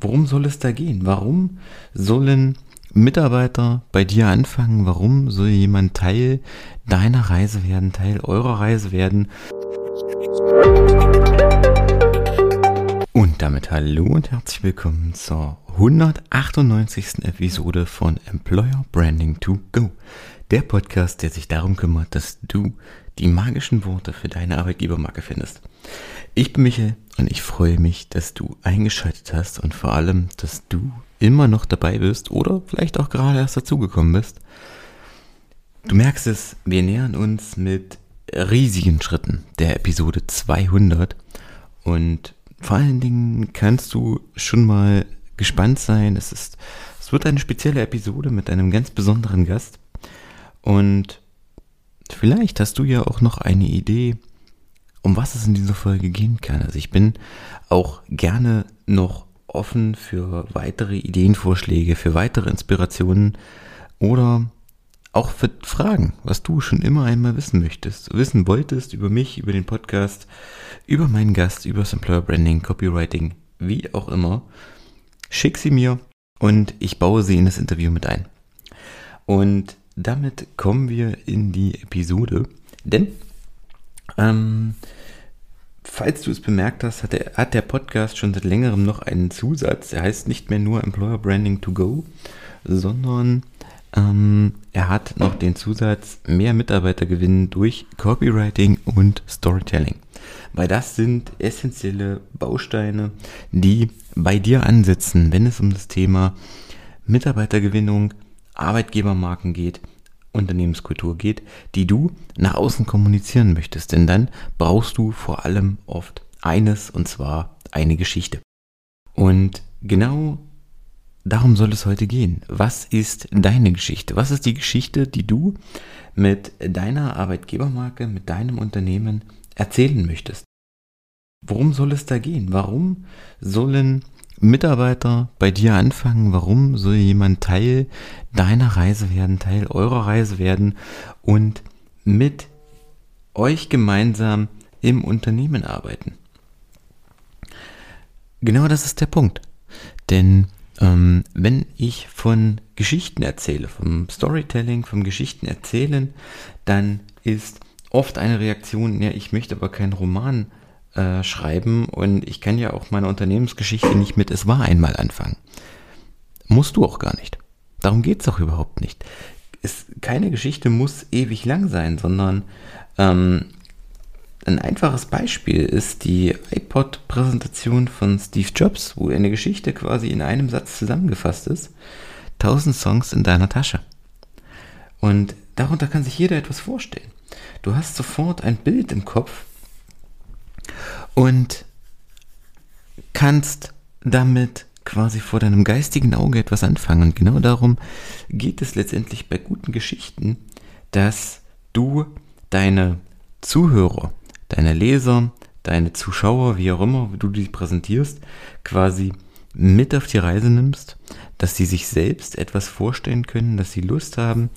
worum soll es da gehen? Warum sollen Mitarbeiter bei dir anfangen? Warum soll jemand Teil deiner Reise werden, Teil eurer Reise werden? Und damit hallo und herzlich willkommen zur 198. Episode von Employer Branding to Go. Der Podcast, der sich darum kümmert, dass du die magischen Worte für deine Arbeitgebermarke findest. Ich bin Michael und ich freue mich, dass du eingeschaltet hast und vor allem, dass du immer noch dabei bist oder vielleicht auch gerade erst dazugekommen bist. Du merkst es, wir nähern uns mit riesigen Schritten der Episode 200 und vor allen Dingen kannst du schon mal gespannt sein. Es ist, es wird eine spezielle Episode mit einem ganz besonderen Gast und vielleicht hast du ja auch noch eine Idee, um was es in dieser Folge gehen kann. Also ich bin auch gerne noch offen für weitere Ideenvorschläge, für weitere Inspirationen oder auch für Fragen, was du schon immer einmal wissen möchtest, wissen wolltest über mich, über den Podcast, über meinen Gast, über das Employer Branding, Copywriting, wie auch immer. Schick sie mir und ich baue sie in das Interview mit ein. Und damit kommen wir in die Episode, denn ähm, falls du es bemerkt hast, hat der, hat der Podcast schon seit längerem noch einen Zusatz. Er heißt nicht mehr nur Employer Branding to Go, sondern ähm, er hat noch den Zusatz mehr Mitarbeiter gewinnen durch Copywriting und Storytelling. Weil das sind essentielle Bausteine, die bei dir ansetzen, wenn es um das Thema Mitarbeitergewinnung, Arbeitgebermarken geht, Unternehmenskultur geht, die du nach außen kommunizieren möchtest. Denn dann brauchst du vor allem oft eines, und zwar eine Geschichte. Und genau darum soll es heute gehen. Was ist deine Geschichte? Was ist die Geschichte, die du mit deiner Arbeitgebermarke, mit deinem Unternehmen erzählen möchtest? Worum soll es da gehen? Warum sollen Mitarbeiter bei dir anfangen? Warum soll jemand Teil deiner Reise werden, Teil eurer Reise werden und mit euch gemeinsam im Unternehmen arbeiten? Genau das ist der Punkt. Denn ähm, wenn ich von Geschichten erzähle, vom Storytelling, vom Geschichten erzählen, dann ist oft eine Reaktion, ja, ich möchte aber keinen Roman äh, schreiben und ich kann ja auch meine Unternehmensgeschichte nicht mit Es war einmal anfangen. Musst du auch gar nicht. Darum geht es auch überhaupt nicht. Es, keine Geschichte muss ewig lang sein, sondern ähm, ein einfaches Beispiel ist die iPod-Präsentation von Steve Jobs, wo eine Geschichte quasi in einem Satz zusammengefasst ist. 1000 Songs in deiner Tasche. Und darunter kann sich jeder etwas vorstellen. Du hast sofort ein Bild im Kopf, und kannst damit quasi vor deinem geistigen Auge etwas anfangen. Und genau darum geht es letztendlich bei guten Geschichten, dass du deine Zuhörer, deine Leser, deine Zuschauer, wie auch immer du die präsentierst, quasi mit auf die Reise nimmst, dass sie sich selbst etwas vorstellen können, dass sie Lust haben,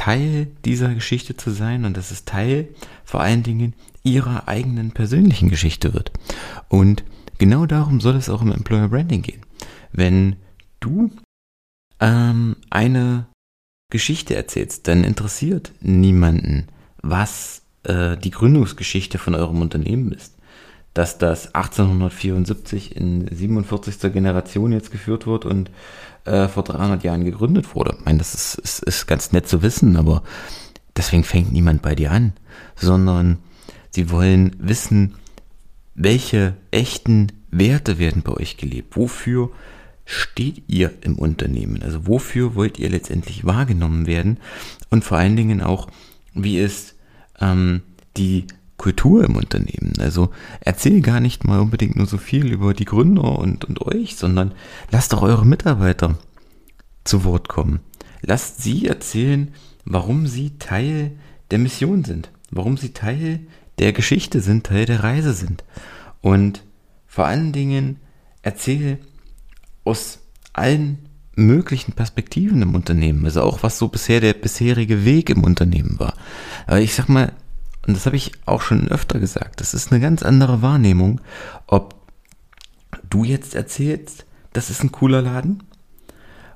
Teil dieser Geschichte zu sein und dass es Teil vor allen Dingen ihrer eigenen persönlichen Geschichte wird. Und genau darum soll es auch im Employer Branding gehen. Wenn du ähm, eine Geschichte erzählst, dann interessiert niemanden, was äh, die Gründungsgeschichte von eurem Unternehmen ist. Dass das 1874 in 47. Generation jetzt geführt wird und äh, vor 300 Jahren gegründet wurde. Ich meine, das ist, ist, ist ganz nett zu wissen, aber deswegen fängt niemand bei dir an, sondern Sie wollen wissen, welche echten Werte werden bei euch gelebt? Wofür steht ihr im Unternehmen? Also wofür wollt ihr letztendlich wahrgenommen werden? Und vor allen Dingen auch, wie ist ähm, die Kultur im Unternehmen? Also erzähl gar nicht mal unbedingt nur so viel über die Gründer und, und euch, sondern lasst doch eure Mitarbeiter zu Wort kommen. Lasst sie erzählen, warum sie Teil der Mission sind, warum sie Teil der Geschichte sind, Teil der Reise sind. Und vor allen Dingen erzähle aus allen möglichen Perspektiven im Unternehmen, also auch was so bisher der bisherige Weg im Unternehmen war. Aber ich sag mal, und das habe ich auch schon öfter gesagt, das ist eine ganz andere Wahrnehmung, ob du jetzt erzählst, das ist ein cooler Laden.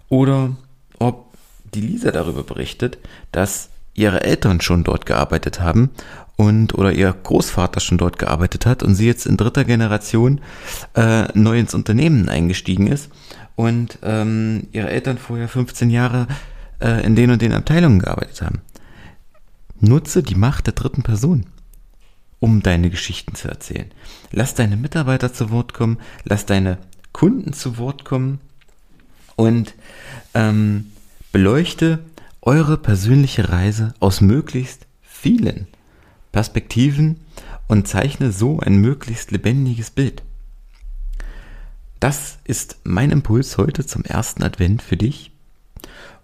Oder ob die Lisa darüber berichtet, dass ihre Eltern schon dort gearbeitet haben und oder ihr Großvater schon dort gearbeitet hat und sie jetzt in dritter Generation äh, neu ins Unternehmen eingestiegen ist und ähm, ihre Eltern vorher 15 Jahre äh, in den und den Abteilungen gearbeitet haben. Nutze die Macht der dritten Person, um deine Geschichten zu erzählen. Lass deine Mitarbeiter zu Wort kommen, lass deine Kunden zu Wort kommen und ähm, beleuchte eure persönliche Reise aus möglichst vielen Perspektiven und zeichne so ein möglichst lebendiges Bild. Das ist mein Impuls heute zum ersten Advent für dich.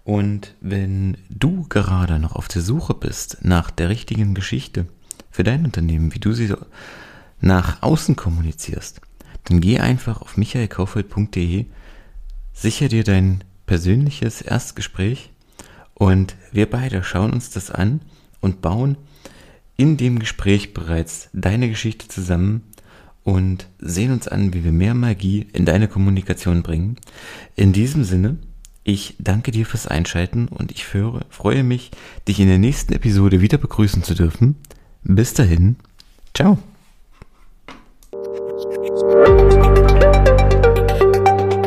Und wenn du gerade noch auf der Suche bist nach der richtigen Geschichte für dein Unternehmen, wie du sie nach außen kommunizierst, dann geh einfach auf michaelkaufeld.de, sicher dir dein persönliches Erstgespräch und wir beide schauen uns das an und bauen in dem Gespräch bereits deine Geschichte zusammen und sehen uns an, wie wir mehr Magie in deine Kommunikation bringen. In diesem Sinne, ich danke dir fürs Einschalten und ich freue mich, dich in der nächsten Episode wieder begrüßen zu dürfen. Bis dahin, ciao.